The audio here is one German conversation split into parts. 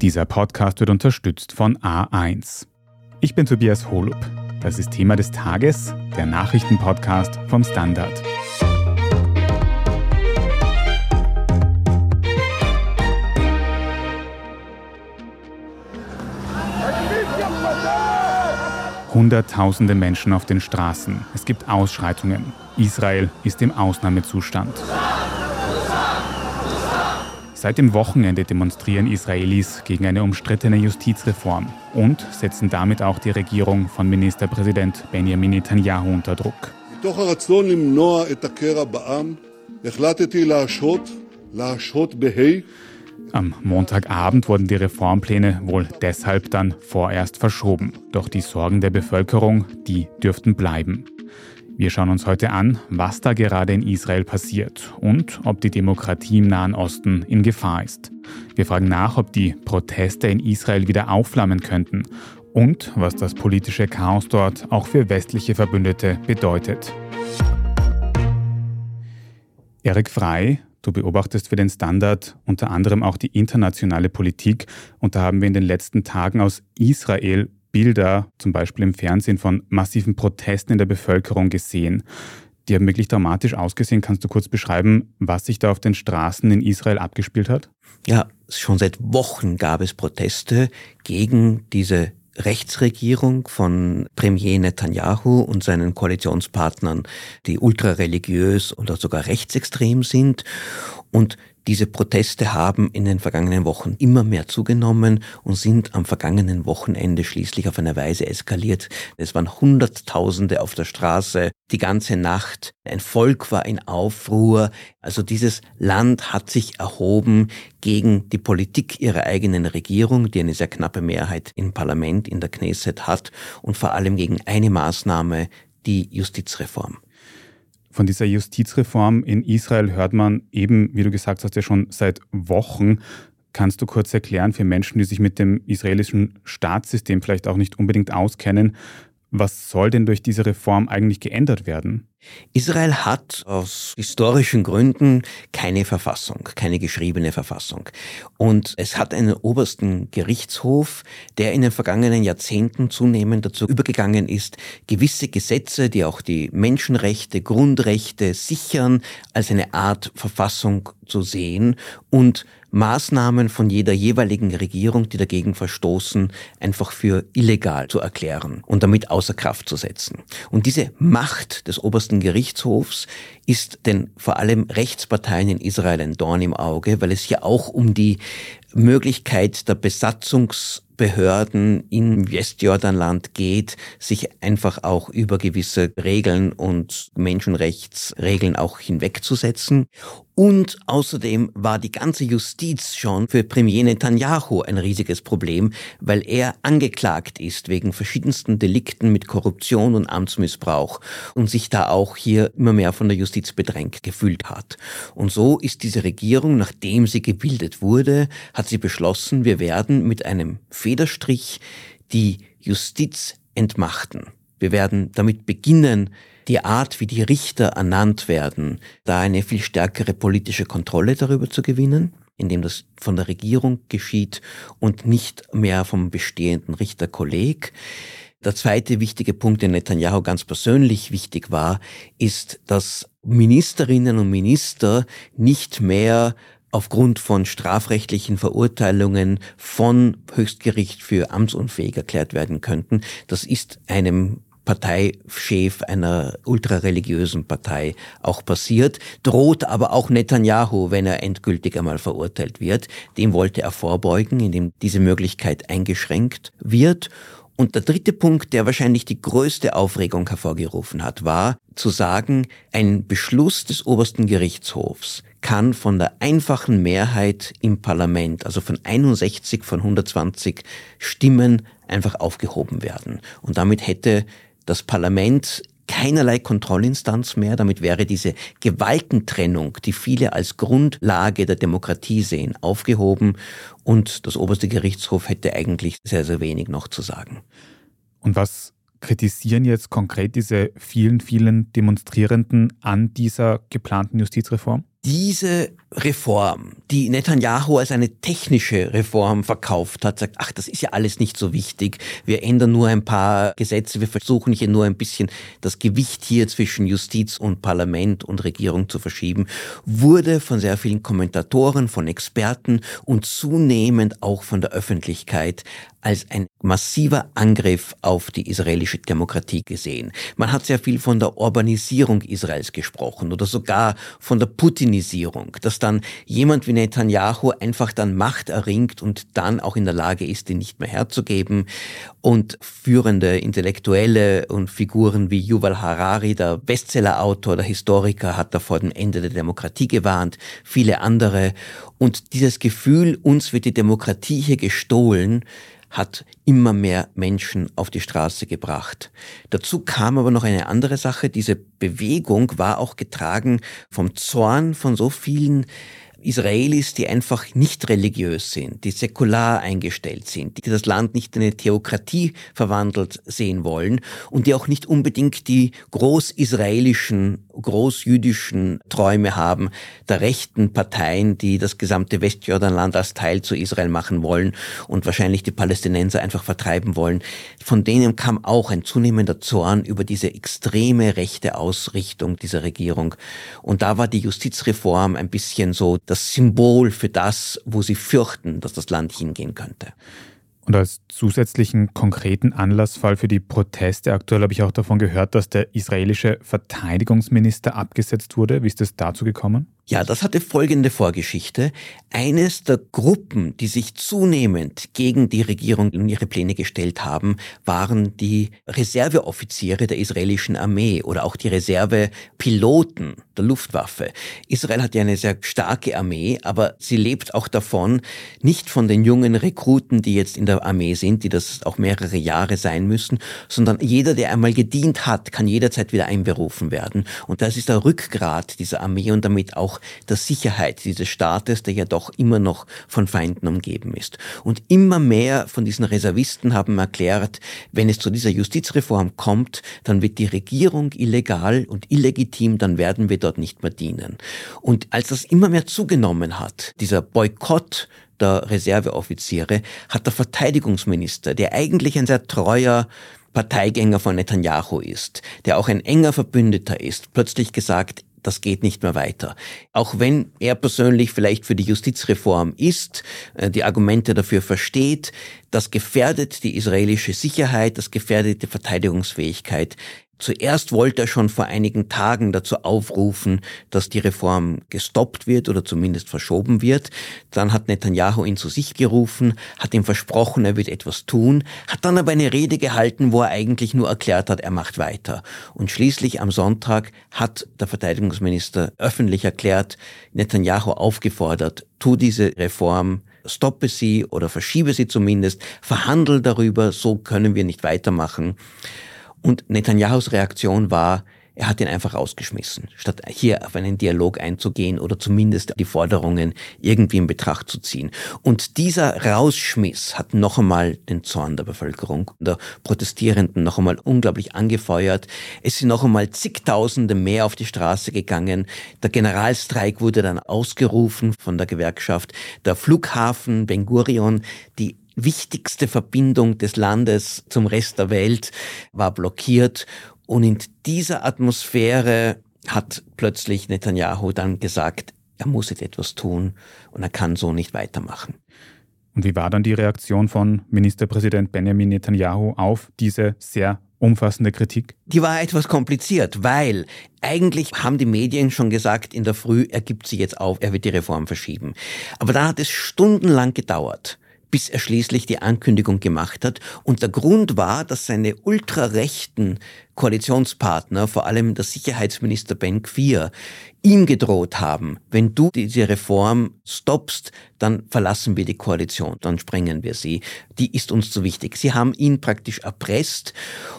Dieser Podcast wird unterstützt von A1. Ich bin Tobias Holub. Das ist Thema des Tages, der Nachrichtenpodcast vom Standard. Hunderttausende Menschen auf den Straßen. Es gibt Ausschreitungen. Israel ist im Ausnahmezustand. Seit dem Wochenende demonstrieren Israelis gegen eine umstrittene Justizreform und setzen damit auch die Regierung von Ministerpräsident Benjamin Netanyahu unter Druck. Am Montagabend wurden die Reformpläne wohl deshalb dann vorerst verschoben. Doch die Sorgen der Bevölkerung, die dürften bleiben. Wir schauen uns heute an, was da gerade in Israel passiert und ob die Demokratie im Nahen Osten in Gefahr ist. Wir fragen nach, ob die Proteste in Israel wieder aufflammen könnten und was das politische Chaos dort auch für westliche Verbündete bedeutet. Erik Frei, du beobachtest für den Standard unter anderem auch die internationale Politik und da haben wir in den letzten Tagen aus Israel Bilder, zum Beispiel im Fernsehen, von massiven Protesten in der Bevölkerung gesehen. Die haben wirklich dramatisch ausgesehen. Kannst du kurz beschreiben, was sich da auf den Straßen in Israel abgespielt hat? Ja, schon seit Wochen gab es Proteste gegen diese Rechtsregierung von Premier Netanyahu und seinen Koalitionspartnern, die ultrareligiös oder sogar rechtsextrem sind. Und diese Proteste haben in den vergangenen Wochen immer mehr zugenommen und sind am vergangenen Wochenende schließlich auf eine Weise eskaliert. Es waren Hunderttausende auf der Straße, die ganze Nacht. Ein Volk war in Aufruhr. Also dieses Land hat sich erhoben gegen die Politik ihrer eigenen Regierung, die eine sehr knappe Mehrheit im Parlament, in der Knesset hat und vor allem gegen eine Maßnahme, die Justizreform. Von dieser Justizreform in Israel hört man eben, wie du gesagt hast, ja schon seit Wochen. Kannst du kurz erklären für Menschen, die sich mit dem israelischen Staatssystem vielleicht auch nicht unbedingt auskennen, was soll denn durch diese Reform eigentlich geändert werden? Israel hat aus historischen Gründen keine Verfassung, keine geschriebene Verfassung. Und es hat einen obersten Gerichtshof, der in den vergangenen Jahrzehnten zunehmend dazu übergegangen ist, gewisse Gesetze, die auch die Menschenrechte, Grundrechte sichern, als eine Art Verfassung zu sehen und Maßnahmen von jeder jeweiligen Regierung, die dagegen verstoßen, einfach für illegal zu erklären und damit außer Kraft zu setzen. Und diese Macht des obersten Gerichtshofs ist denn vor allem Rechtsparteien in Israel ein Dorn im Auge, weil es hier auch um die Möglichkeit der Besatzungs Behörden im Westjordanland geht, sich einfach auch über gewisse Regeln und Menschenrechtsregeln auch hinwegzusetzen. Und außerdem war die ganze Justiz schon für Premier Netanyahu ein riesiges Problem, weil er angeklagt ist wegen verschiedensten Delikten mit Korruption und Amtsmissbrauch und sich da auch hier immer mehr von der Justiz bedrängt gefühlt hat. Und so ist diese Regierung, nachdem sie gebildet wurde, hat sie beschlossen, wir werden mit einem Federstrich die Justiz entmachten. Wir werden damit beginnen, die Art, wie die Richter ernannt werden, da eine viel stärkere politische Kontrolle darüber zu gewinnen, indem das von der Regierung geschieht und nicht mehr vom bestehenden Richterkolleg. Der zweite wichtige Punkt, der Netanyahu ganz persönlich wichtig war, ist, dass Ministerinnen und Minister nicht mehr aufgrund von strafrechtlichen Verurteilungen von Höchstgericht für amtsunfähig erklärt werden könnten. Das ist einem Parteichef einer ultrareligiösen Partei auch passiert, droht aber auch Netanyahu, wenn er endgültig einmal verurteilt wird. Dem wollte er vorbeugen, indem diese Möglichkeit eingeschränkt wird. Und der dritte Punkt, der wahrscheinlich die größte Aufregung hervorgerufen hat, war zu sagen, ein Beschluss des obersten Gerichtshofs kann von der einfachen Mehrheit im Parlament, also von 61 von 120 Stimmen, einfach aufgehoben werden. Und damit hätte das Parlament keinerlei Kontrollinstanz mehr. Damit wäre diese Gewaltentrennung, die viele als Grundlage der Demokratie sehen, aufgehoben und das oberste Gerichtshof hätte eigentlich sehr, sehr wenig noch zu sagen. Und was kritisieren jetzt konkret diese vielen, vielen Demonstrierenden an dieser geplanten Justizreform? Diese Reform, die Netanyahu als eine technische Reform verkauft hat, sagt, ach, das ist ja alles nicht so wichtig, wir ändern nur ein paar Gesetze, wir versuchen hier nur ein bisschen das Gewicht hier zwischen Justiz und Parlament und Regierung zu verschieben, wurde von sehr vielen Kommentatoren, von Experten und zunehmend auch von der Öffentlichkeit als ein massiver Angriff auf die israelische Demokratie gesehen. Man hat sehr viel von der Urbanisierung Israels gesprochen oder sogar von der Putinisierung, dass dann jemand wie Netanyahu einfach dann Macht erringt und dann auch in der Lage ist, die nicht mehr herzugeben. Und führende Intellektuelle und Figuren wie Yuval Harari, der Bestsellerautor, der Historiker, hat da vor dem Ende der Demokratie gewarnt, viele andere. Und dieses Gefühl, uns wird die Demokratie hier gestohlen, hat immer mehr Menschen auf die Straße gebracht. Dazu kam aber noch eine andere Sache. Diese Bewegung war auch getragen vom Zorn von so vielen Israelis, die einfach nicht religiös sind, die säkular eingestellt sind, die das Land nicht in eine Theokratie verwandelt sehen wollen und die auch nicht unbedingt die großisraelischen, großjüdischen Träume haben der rechten Parteien, die das gesamte Westjordanland als Teil zu Israel machen wollen und wahrscheinlich die Palästinenser einfach vertreiben wollen. Von denen kam auch ein zunehmender Zorn über diese extreme rechte Ausrichtung dieser Regierung. Und da war die Justizreform ein bisschen so das Symbol für das, wo sie fürchten, dass das Land hingehen könnte. Und als zusätzlichen konkreten Anlassfall für die Proteste aktuell habe ich auch davon gehört, dass der israelische Verteidigungsminister abgesetzt wurde. Wie ist es dazu gekommen? Ja, das hatte folgende Vorgeschichte. Eines der Gruppen, die sich zunehmend gegen die Regierung und ihre Pläne gestellt haben, waren die Reserveoffiziere der israelischen Armee oder auch die Reservepiloten der Luftwaffe. Israel hat ja eine sehr starke Armee, aber sie lebt auch davon, nicht von den jungen Rekruten, die jetzt in der Armee sind, die das auch mehrere Jahre sein müssen, sondern jeder, der einmal gedient hat, kann jederzeit wieder einberufen werden. Und das ist der Rückgrat dieser Armee und damit auch der Sicherheit dieses Staates, der ja doch immer noch von Feinden umgeben ist. Und immer mehr von diesen Reservisten haben erklärt, wenn es zu dieser Justizreform kommt, dann wird die Regierung illegal und illegitim, dann werden wir dort nicht mehr dienen. Und als das immer mehr zugenommen hat, dieser Boykott der Reserveoffiziere, hat der Verteidigungsminister, der eigentlich ein sehr treuer Parteigänger von Netanyahu ist, der auch ein enger Verbündeter ist, plötzlich gesagt, das geht nicht mehr weiter. Auch wenn er persönlich vielleicht für die Justizreform ist, äh, die Argumente dafür versteht, das gefährdet die israelische Sicherheit, das gefährdet die Verteidigungsfähigkeit. Zuerst wollte er schon vor einigen Tagen dazu aufrufen, dass die Reform gestoppt wird oder zumindest verschoben wird. Dann hat Netanyahu ihn zu sich gerufen, hat ihm versprochen, er wird etwas tun, hat dann aber eine Rede gehalten, wo er eigentlich nur erklärt hat, er macht weiter. Und schließlich am Sonntag hat der Verteidigungsminister öffentlich erklärt, Netanyahu aufgefordert, tu diese Reform stoppe sie oder verschiebe sie zumindest, verhandle darüber, so können wir nicht weitermachen. Und Netanyahus Reaktion war, er hat ihn einfach rausgeschmissen, statt hier auf einen Dialog einzugehen oder zumindest die Forderungen irgendwie in Betracht zu ziehen. Und dieser Rausschmiss hat noch einmal den Zorn der Bevölkerung, der Protestierenden noch einmal unglaublich angefeuert. Es sind noch einmal zigtausende mehr auf die Straße gegangen. Der Generalstreik wurde dann ausgerufen von der Gewerkschaft. Der Flughafen Ben Gurion, die wichtigste Verbindung des Landes zum Rest der Welt war blockiert. Und in dieser Atmosphäre hat plötzlich Netanyahu dann gesagt, er muss jetzt etwas tun und er kann so nicht weitermachen. Und wie war dann die Reaktion von Ministerpräsident Benjamin Netanyahu auf diese sehr umfassende Kritik? Die war etwas kompliziert, weil eigentlich haben die Medien schon gesagt in der Früh, er gibt sie jetzt auf, er wird die Reform verschieben. Aber dann hat es stundenlang gedauert bis er schließlich die Ankündigung gemacht hat. Und der Grund war, dass seine ultrarechten Koalitionspartner, vor allem der Sicherheitsminister Ben Gvir, ihm gedroht haben, wenn du diese Reform stoppst, dann verlassen wir die Koalition, dann sprengen wir sie. Die ist uns zu wichtig. Sie haben ihn praktisch erpresst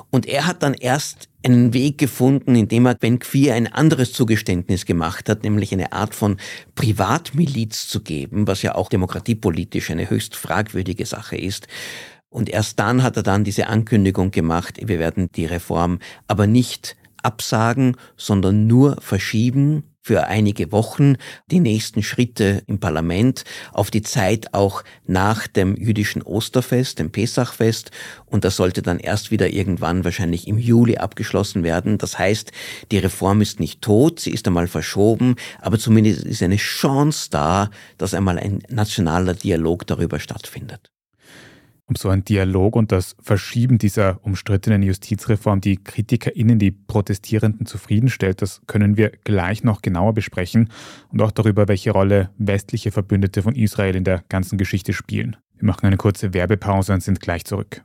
und er hat dann erst einen Weg gefunden, indem er Ben Quir ein anderes Zugeständnis gemacht hat, nämlich eine Art von Privatmiliz zu geben, was ja auch demokratiepolitisch eine höchst fragwürdige Sache ist. Und erst dann hat er dann diese Ankündigung gemacht, wir werden die Reform aber nicht absagen, sondern nur verschieben für einige Wochen die nächsten Schritte im Parlament auf die Zeit auch nach dem jüdischen Osterfest, dem Pesachfest. Und das sollte dann erst wieder irgendwann wahrscheinlich im Juli abgeschlossen werden. Das heißt, die Reform ist nicht tot, sie ist einmal verschoben, aber zumindest ist eine Chance da, dass einmal ein nationaler Dialog darüber stattfindet um so einen Dialog und das Verschieben dieser umstrittenen Justizreform die KritikerInnen, die Protestierenden zufriedenstellt, das können wir gleich noch genauer besprechen und auch darüber, welche Rolle westliche Verbündete von Israel in der ganzen Geschichte spielen. Wir machen eine kurze Werbepause und sind gleich zurück.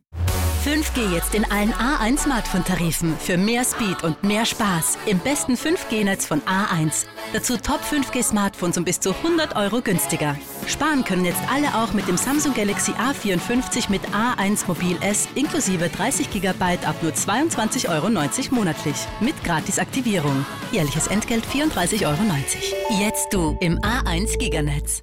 5G jetzt in allen A1 Smartphone-Tarifen für mehr Speed und mehr Spaß im besten 5G-Netz von A1. Dazu Top 5G-Smartphones um bis zu 100 Euro günstiger. Sparen können jetzt alle auch mit dem Samsung Galaxy A54 mit A1 Mobil S inklusive 30 GB ab nur 22,90 Euro monatlich. Mit Gratisaktivierung. Jährliches Entgelt 34,90 Euro. Jetzt du im A1 Giganetz.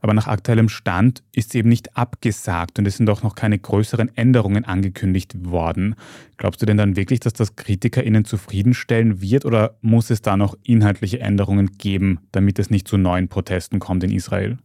Aber nach aktuellem Stand ist sie eben nicht abgesagt und es sind auch noch keine größeren Änderungen angekündigt worden. Glaubst du denn dann wirklich, dass das KritikerInnen zufriedenstellen wird oder muss es da noch inhaltliche Änderungen geben, damit es nicht zu neuen Protesten kommt in Israel?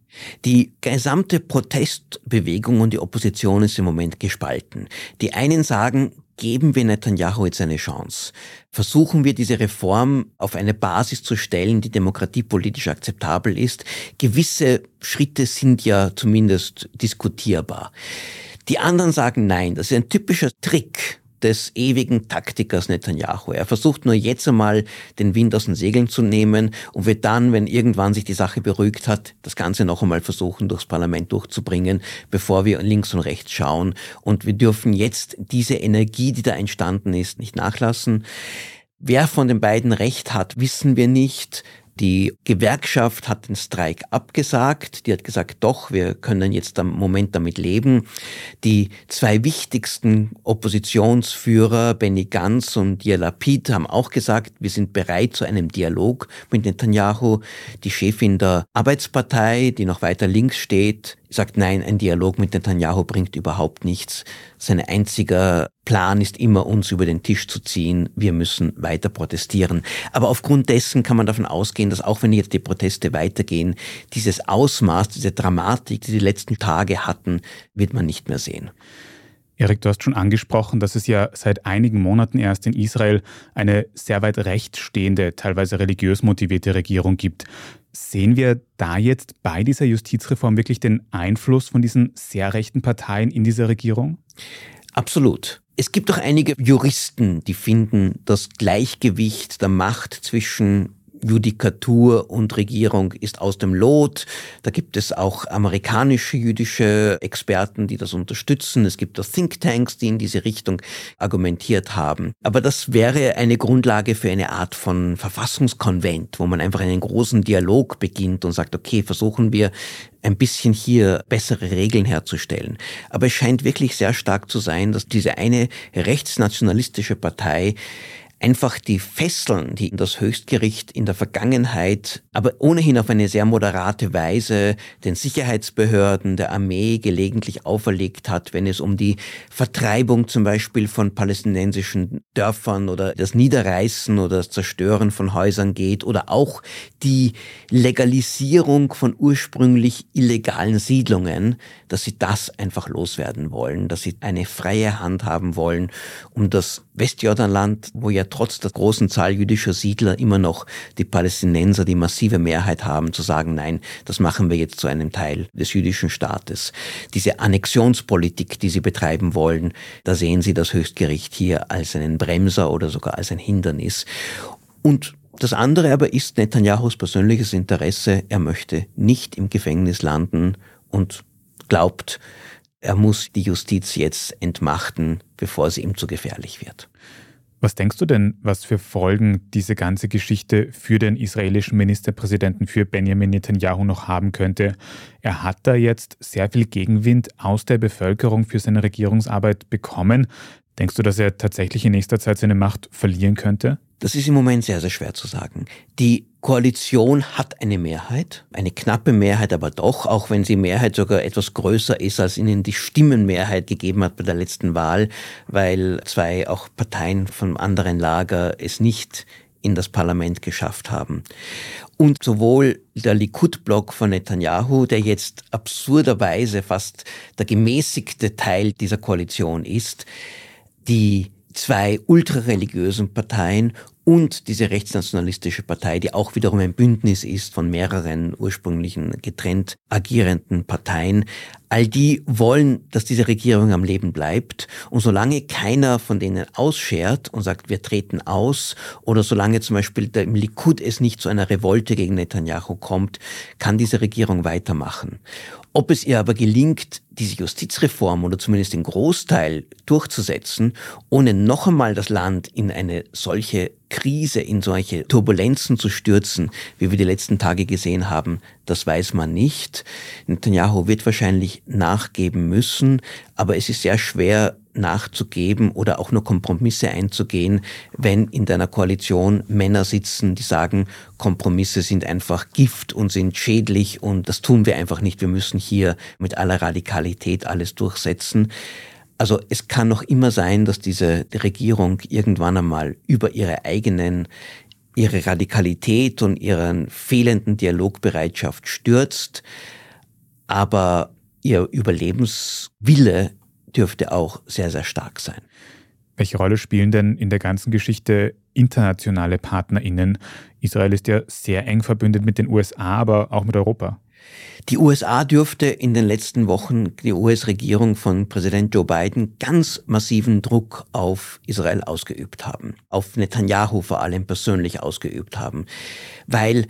Die gesamte Protestbewegung und die Opposition ist im Moment gespalten. Die einen sagen, geben wir Netanyahu jetzt eine Chance. Versuchen wir diese Reform auf eine Basis zu stellen, die demokratiepolitisch akzeptabel ist. Gewisse Schritte sind ja zumindest diskutierbar. Die anderen sagen nein, das ist ein typischer Trick des ewigen Taktikers Netanyahu. Er versucht nur jetzt einmal den Wind aus den Segeln zu nehmen und wird dann, wenn irgendwann sich die Sache beruhigt hat, das Ganze noch einmal versuchen, durchs Parlament durchzubringen, bevor wir links und rechts schauen. Und wir dürfen jetzt diese Energie, die da entstanden ist, nicht nachlassen. Wer von den beiden Recht hat, wissen wir nicht. Die Gewerkschaft hat den Streik abgesagt. Die hat gesagt, doch, wir können jetzt am Moment damit leben. Die zwei wichtigsten Oppositionsführer, Benny Gantz und Yair Lapid, haben auch gesagt, wir sind bereit zu einem Dialog mit Netanyahu. Die Chefin der Arbeitspartei, die noch weiter links steht, sagt, nein, ein Dialog mit Netanyahu bringt überhaupt nichts. Sein einziger Plan ist immer, uns über den Tisch zu ziehen. Wir müssen weiter protestieren. Aber aufgrund dessen kann man davon ausgehen, dass auch wenn jetzt die Proteste weitergehen, dieses Ausmaß, diese Dramatik, die die letzten Tage hatten, wird man nicht mehr sehen. Erik, du hast schon angesprochen, dass es ja seit einigen Monaten erst in Israel eine sehr weit rechts stehende, teilweise religiös motivierte Regierung gibt. Sehen wir da jetzt bei dieser Justizreform wirklich den Einfluss von diesen sehr rechten Parteien in dieser Regierung? Absolut. Es gibt auch einige Juristen, die finden, das Gleichgewicht der Macht zwischen Judikatur und Regierung ist aus dem Lot. Da gibt es auch amerikanische jüdische Experten, die das unterstützen. Es gibt auch Thinktanks, die in diese Richtung argumentiert haben. Aber das wäre eine Grundlage für eine Art von Verfassungskonvent, wo man einfach einen großen Dialog beginnt und sagt, okay, versuchen wir ein bisschen hier bessere Regeln herzustellen. Aber es scheint wirklich sehr stark zu sein, dass diese eine rechtsnationalistische Partei einfach die Fesseln, die das Höchstgericht in der Vergangenheit, aber ohnehin auf eine sehr moderate Weise den Sicherheitsbehörden der Armee gelegentlich auferlegt hat, wenn es um die Vertreibung zum Beispiel von palästinensischen Dörfern oder das Niederreißen oder das Zerstören von Häusern geht oder auch die Legalisierung von ursprünglich illegalen Siedlungen, dass sie das einfach loswerden wollen, dass sie eine freie Hand haben wollen, um das Westjordanland, wo ja trotz der großen Zahl jüdischer Siedler immer noch die Palästinenser die massive Mehrheit haben, zu sagen, nein, das machen wir jetzt zu einem Teil des jüdischen Staates. Diese Annexionspolitik, die sie betreiben wollen, da sehen sie das Höchstgericht hier als einen Bremser oder sogar als ein Hindernis. Und das andere aber ist Netanyahus persönliches Interesse. Er möchte nicht im Gefängnis landen und glaubt, er muss die Justiz jetzt entmachten, bevor sie ihm zu gefährlich wird. Was denkst du denn, was für Folgen diese ganze Geschichte für den israelischen Ministerpräsidenten, für Benjamin Netanyahu noch haben könnte? Er hat da jetzt sehr viel Gegenwind aus der Bevölkerung für seine Regierungsarbeit bekommen. Denkst du, dass er tatsächlich in nächster Zeit seine Macht verlieren könnte? Das ist im Moment sehr, sehr schwer zu sagen. Die Koalition hat eine Mehrheit, eine knappe Mehrheit, aber doch, auch wenn die Mehrheit sogar etwas größer ist, als ihnen die Stimmenmehrheit gegeben hat bei der letzten Wahl, weil zwei auch Parteien vom anderen Lager es nicht in das Parlament geschafft haben. Und sowohl der Likud-Block von Netanyahu, der jetzt absurderweise fast der gemäßigte Teil dieser Koalition ist, die zwei ultrareligiösen Parteien und diese rechtsnationalistische Partei, die auch wiederum ein Bündnis ist von mehreren ursprünglichen getrennt agierenden Parteien, all die wollen, dass diese Regierung am Leben bleibt. Und solange keiner von denen ausschert und sagt, wir treten aus, oder solange zum Beispiel im Likud es nicht zu einer Revolte gegen Netanyahu kommt, kann diese Regierung weitermachen. Ob es ihr aber gelingt, diese Justizreform oder zumindest den Großteil durchzusetzen, ohne noch einmal das Land in eine solche Krise, in solche Turbulenzen zu stürzen, wie wir die letzten Tage gesehen haben, das weiß man nicht. Netanyahu wird wahrscheinlich nachgeben müssen, aber es ist sehr schwer nachzugeben oder auch nur Kompromisse einzugehen, wenn in deiner Koalition Männer sitzen, die sagen, Kompromisse sind einfach Gift und sind schädlich und das tun wir einfach nicht. Wir müssen hier mit aller Radikalität alles durchsetzen. Also es kann noch immer sein, dass diese Regierung irgendwann einmal über ihre eigenen ihre Radikalität und ihren fehlenden Dialogbereitschaft stürzt, aber ihr Überlebenswille dürfte auch sehr, sehr stark sein. Welche Rolle spielen denn in der ganzen Geschichte internationale PartnerInnen? Israel ist ja sehr eng verbündet mit den USA, aber auch mit Europa. Die USA dürfte in den letzten Wochen die US-Regierung von Präsident Joe Biden ganz massiven Druck auf Israel ausgeübt haben, auf Netanyahu vor allem persönlich ausgeübt haben, weil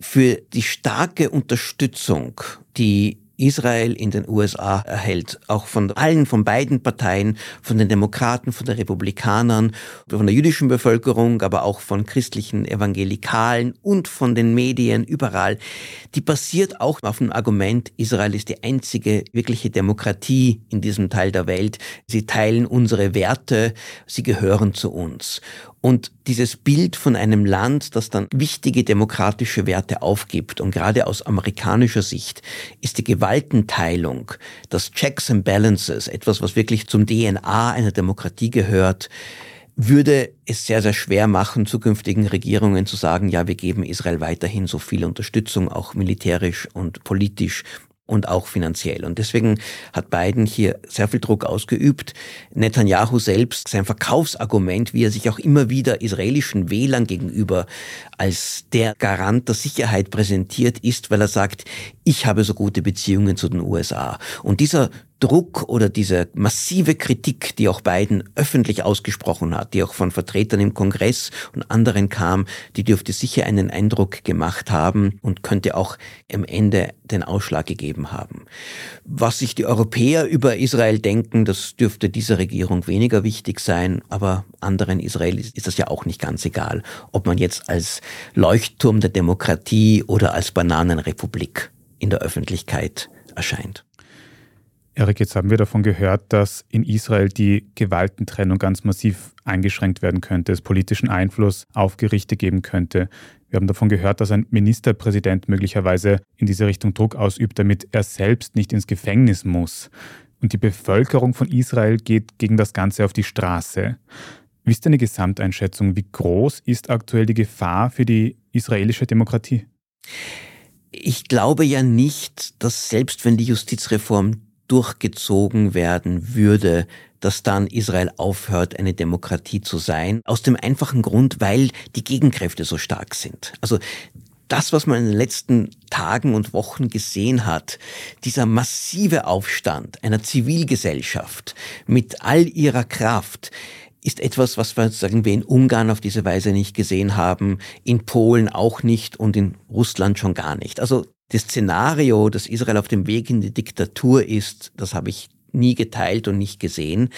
für die starke Unterstützung, die Israel in den USA erhält, auch von allen, von beiden Parteien, von den Demokraten, von den Republikanern, von der jüdischen Bevölkerung, aber auch von christlichen Evangelikalen und von den Medien überall, die basiert auch auf dem Argument, Israel ist die einzige wirkliche Demokratie in diesem Teil der Welt. Sie teilen unsere Werte, sie gehören zu uns. Und dieses Bild von einem Land, das dann wichtige demokratische Werte aufgibt, und gerade aus amerikanischer Sicht ist die Gewaltenteilung, das Checks and Balances, etwas, was wirklich zum DNA einer Demokratie gehört, würde es sehr, sehr schwer machen, zukünftigen Regierungen zu sagen, ja, wir geben Israel weiterhin so viel Unterstützung, auch militärisch und politisch, und auch finanziell. Und deswegen hat Biden hier sehr viel Druck ausgeübt. Netanyahu selbst, sein Verkaufsargument, wie er sich auch immer wieder israelischen Wählern gegenüber als der Garant der Sicherheit präsentiert, ist, weil er sagt, ich habe so gute Beziehungen zu den USA. Und dieser Druck oder diese massive Kritik, die auch Biden öffentlich ausgesprochen hat, die auch von Vertretern im Kongress und anderen kam, die dürfte sicher einen Eindruck gemacht haben und könnte auch am Ende den Ausschlag gegeben haben. Was sich die Europäer über Israel denken, das dürfte dieser Regierung weniger wichtig sein, aber anderen Israelis ist das ja auch nicht ganz egal, ob man jetzt als Leuchtturm der Demokratie oder als Bananenrepublik in der Öffentlichkeit erscheint. Erik, jetzt haben wir davon gehört, dass in Israel die Gewaltentrennung ganz massiv eingeschränkt werden könnte, es politischen Einfluss auf Gerichte geben könnte. Wir haben davon gehört, dass ein Ministerpräsident möglicherweise in diese Richtung Druck ausübt, damit er selbst nicht ins Gefängnis muss. Und die Bevölkerung von Israel geht gegen das Ganze auf die Straße. Wie ist deine Gesamteinschätzung? Wie groß ist aktuell die Gefahr für die israelische Demokratie? Ich glaube ja nicht, dass selbst wenn die Justizreform durchgezogen werden würde, dass dann Israel aufhört, eine Demokratie zu sein. Aus dem einfachen Grund, weil die Gegenkräfte so stark sind. Also das, was man in den letzten Tagen und Wochen gesehen hat, dieser massive Aufstand einer Zivilgesellschaft mit all ihrer Kraft, ist etwas, was wir, sagen wir, in Ungarn auf diese Weise nicht gesehen haben, in Polen auch nicht und in Russland schon gar nicht. Also das Szenario, dass Israel auf dem Weg in die Diktatur ist, das habe ich nie geteilt und nicht gesehen.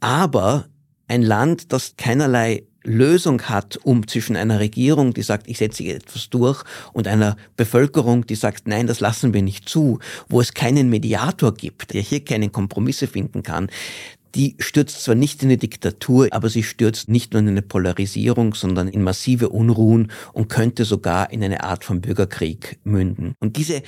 Aber ein Land, das keinerlei Lösung hat, um zwischen einer Regierung, die sagt, ich setze etwas durch, und einer Bevölkerung, die sagt, nein, das lassen wir nicht zu, wo es keinen Mediator gibt, der hier keine Kompromisse finden kann, die stürzt zwar nicht in eine Diktatur, aber sie stürzt nicht nur in eine Polarisierung, sondern in massive Unruhen und könnte sogar in eine Art von Bürgerkrieg münden. Und diese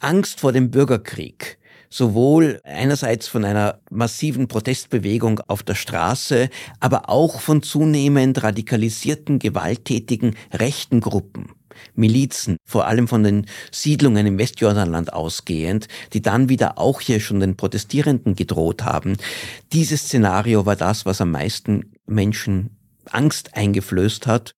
Angst vor dem Bürgerkrieg, sowohl einerseits von einer massiven Protestbewegung auf der Straße, aber auch von zunehmend radikalisierten, gewalttätigen rechten Gruppen. Milizen, vor allem von den Siedlungen im Westjordanland ausgehend, die dann wieder auch hier schon den Protestierenden gedroht haben. Dieses Szenario war das, was am meisten Menschen Angst eingeflößt hat.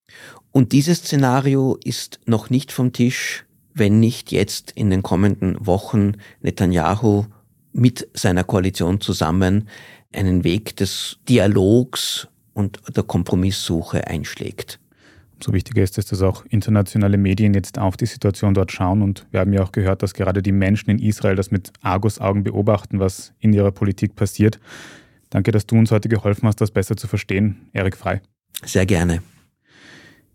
Und dieses Szenario ist noch nicht vom Tisch wenn nicht jetzt in den kommenden Wochen Netanyahu mit seiner Koalition zusammen einen Weg des Dialogs und der Kompromisssuche einschlägt. So wichtiger ist es, dass auch internationale Medien jetzt auf die Situation dort schauen. Und wir haben ja auch gehört, dass gerade die Menschen in Israel das mit Argusaugen beobachten, was in ihrer Politik passiert. Danke, dass du uns heute geholfen hast, das besser zu verstehen. Erik Frei. Sehr gerne.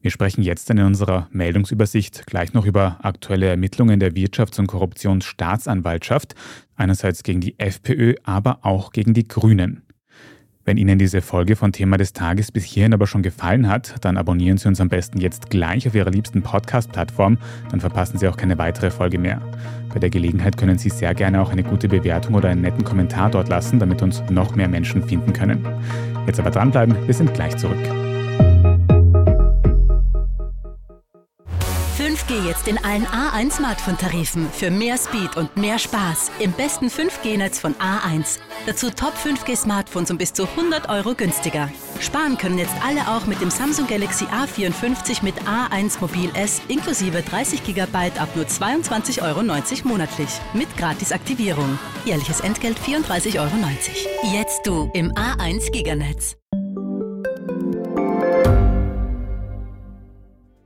Wir sprechen jetzt in unserer Meldungsübersicht gleich noch über aktuelle Ermittlungen der Wirtschafts- und Korruptionsstaatsanwaltschaft, einerseits gegen die FPÖ, aber auch gegen die Grünen. Wenn Ihnen diese Folge von Thema des Tages bis hierhin aber schon gefallen hat, dann abonnieren Sie uns am besten jetzt gleich auf Ihrer liebsten Podcast-Plattform, dann verpassen Sie auch keine weitere Folge mehr. Bei der Gelegenheit können Sie sehr gerne auch eine gute Bewertung oder einen netten Kommentar dort lassen, damit uns noch mehr Menschen finden können. Jetzt aber dranbleiben, wir sind gleich zurück. 5G jetzt in allen A1 Smartphone-Tarifen für mehr Speed und mehr Spaß im besten 5G-Netz von A1. Dazu Top 5G Smartphones um bis zu 100 Euro günstiger. Sparen können jetzt alle auch mit dem Samsung Galaxy A54 mit A1 Mobil S inklusive 30 GB ab nur 22,90 Euro monatlich mit Gratisaktivierung. Jährliches Entgelt 34,90 Euro. Jetzt du im A1 Giganetz.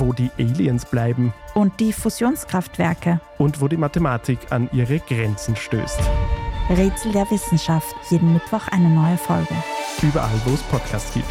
wo die Aliens bleiben und die Fusionskraftwerke und wo die Mathematik an ihre Grenzen stößt. Rätsel der Wissenschaft, jeden Mittwoch eine neue Folge. Überall, wo es Podcasts gibt.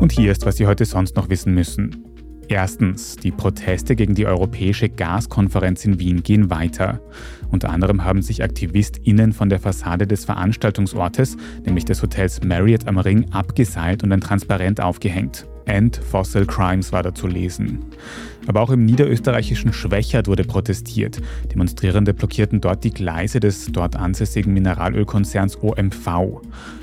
Und hier ist, was Sie heute sonst noch wissen müssen. Erstens, die Proteste gegen die Europäische Gaskonferenz in Wien gehen weiter. Unter anderem haben sich AktivistInnen von der Fassade des Veranstaltungsortes, nämlich des Hotels Marriott am Ring, abgeseilt und ein Transparent aufgehängt. End Fossil Crimes war da zu lesen. Aber auch im niederösterreichischen Schwächert wurde protestiert. Demonstrierende blockierten dort die Gleise des dort ansässigen Mineralölkonzerns OMV.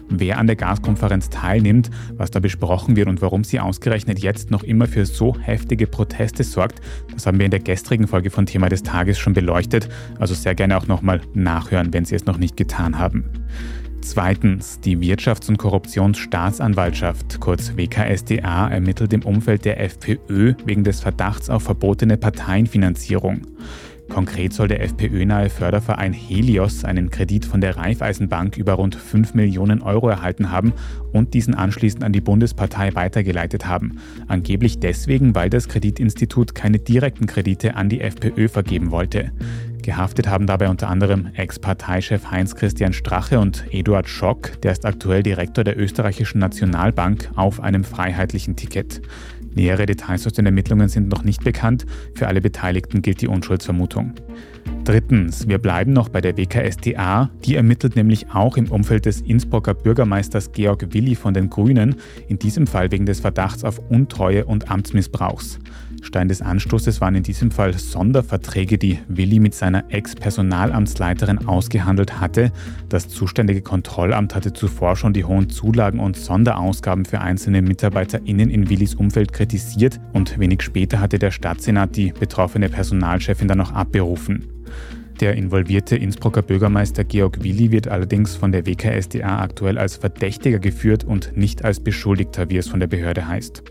Wer an der Gaskonferenz teilnimmt, was da besprochen wird und warum sie ausgerechnet jetzt noch immer für so heftige Proteste sorgt, das haben wir in der gestrigen Folge von Thema des Tages schon beleuchtet. Also sehr gerne auch nochmal nachhören, wenn Sie es noch nicht getan haben. Zweitens, die Wirtschafts- und Korruptionsstaatsanwaltschaft, kurz WKSDA, ermittelt im Umfeld der FPÖ wegen des Verdachts auf verbotene Parteienfinanzierung. Konkret soll der FPÖ-nahe Förderverein Helios einen Kredit von der Raiffeisenbank über rund 5 Millionen Euro erhalten haben und diesen anschließend an die Bundespartei weitergeleitet haben. Angeblich deswegen, weil das Kreditinstitut keine direkten Kredite an die FPÖ vergeben wollte. Gehaftet haben dabei unter anderem Ex-Parteichef Heinz-Christian Strache und Eduard Schock, der ist aktuell Direktor der österreichischen Nationalbank auf einem freiheitlichen Ticket. Nähere Details aus den Ermittlungen sind noch nicht bekannt. Für alle Beteiligten gilt die Unschuldsvermutung. Drittens, wir bleiben noch bei der WKStA. Die ermittelt nämlich auch im Umfeld des Innsbrucker Bürgermeisters Georg Willi von den Grünen, in diesem Fall wegen des Verdachts auf Untreue und Amtsmissbrauchs. Stein des Anstoßes waren in diesem Fall Sonderverträge, die Willi mit seiner Ex-Personalamtsleiterin ausgehandelt hatte. Das zuständige Kontrollamt hatte zuvor schon die hohen Zulagen und Sonderausgaben für einzelne MitarbeiterInnen in Willis Umfeld kritisiert und wenig später hatte der Stadtsenat die betroffene Personalchefin dann noch abberufen. Der involvierte Innsbrucker Bürgermeister Georg Willi wird allerdings von der WKSDA aktuell als Verdächtiger geführt und nicht als Beschuldigter, wie es von der Behörde heißt.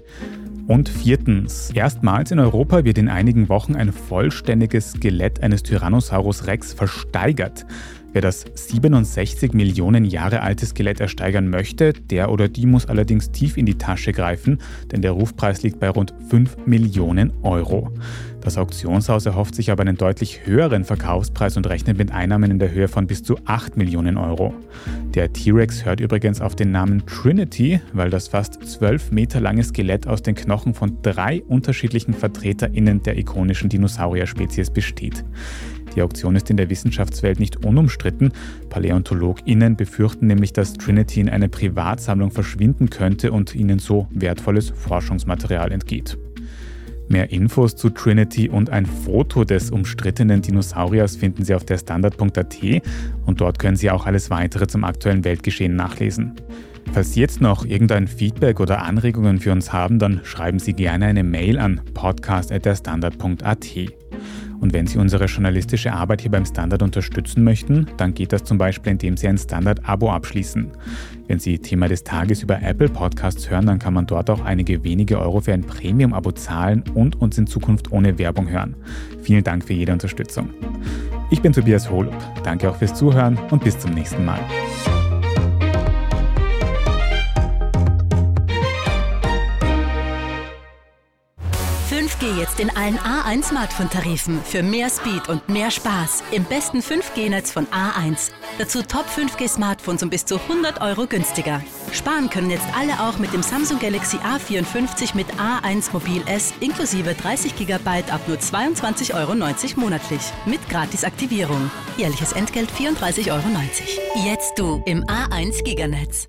Und viertens, erstmals in Europa wird in einigen Wochen ein vollständiges Skelett eines Tyrannosaurus Rex versteigert. Wer das 67 Millionen Jahre alte Skelett ersteigern möchte, der oder die muss allerdings tief in die Tasche greifen, denn der Rufpreis liegt bei rund 5 Millionen Euro. Das Auktionshaus erhofft sich aber einen deutlich höheren Verkaufspreis und rechnet mit Einnahmen in der Höhe von bis zu 8 Millionen Euro. Der T-Rex hört übrigens auf den Namen Trinity, weil das fast 12 Meter lange Skelett aus den Knochen von drei unterschiedlichen VertreterInnen der ikonischen Dinosaurier-Spezies besteht. Die Auktion ist in der Wissenschaftswelt nicht unumstritten. PaläontologInnen befürchten nämlich, dass Trinity in eine Privatsammlung verschwinden könnte und ihnen so wertvolles Forschungsmaterial entgeht. Mehr Infos zu Trinity und ein Foto des umstrittenen Dinosauriers finden Sie auf der Standard.at und dort können Sie auch alles weitere zum aktuellen Weltgeschehen nachlesen. Falls Sie jetzt noch irgendein Feedback oder Anregungen für uns haben, dann schreiben Sie gerne eine Mail an podcast.derstandard.at. Und wenn Sie unsere journalistische Arbeit hier beim Standard unterstützen möchten, dann geht das zum Beispiel, indem Sie ein Standard-Abo abschließen. Wenn Sie Thema des Tages über Apple Podcasts hören, dann kann man dort auch einige wenige Euro für ein Premium-Abo zahlen und uns in Zukunft ohne Werbung hören. Vielen Dank für jede Unterstützung. Ich bin Tobias Holub. Danke auch fürs Zuhören und bis zum nächsten Mal. Jetzt in allen A1 Smartphone-Tarifen für mehr Speed und mehr Spaß im besten 5G-Netz von A1. Dazu Top 5G-Smartphones um bis zu 100 Euro günstiger. Sparen können jetzt alle auch mit dem Samsung Galaxy A54 mit A1 Mobil S inklusive 30 GB ab nur 22,90 Euro monatlich mit Gratisaktivierung. Jährliches Entgelt 34,90 Euro. Jetzt du im A1 Giganetz.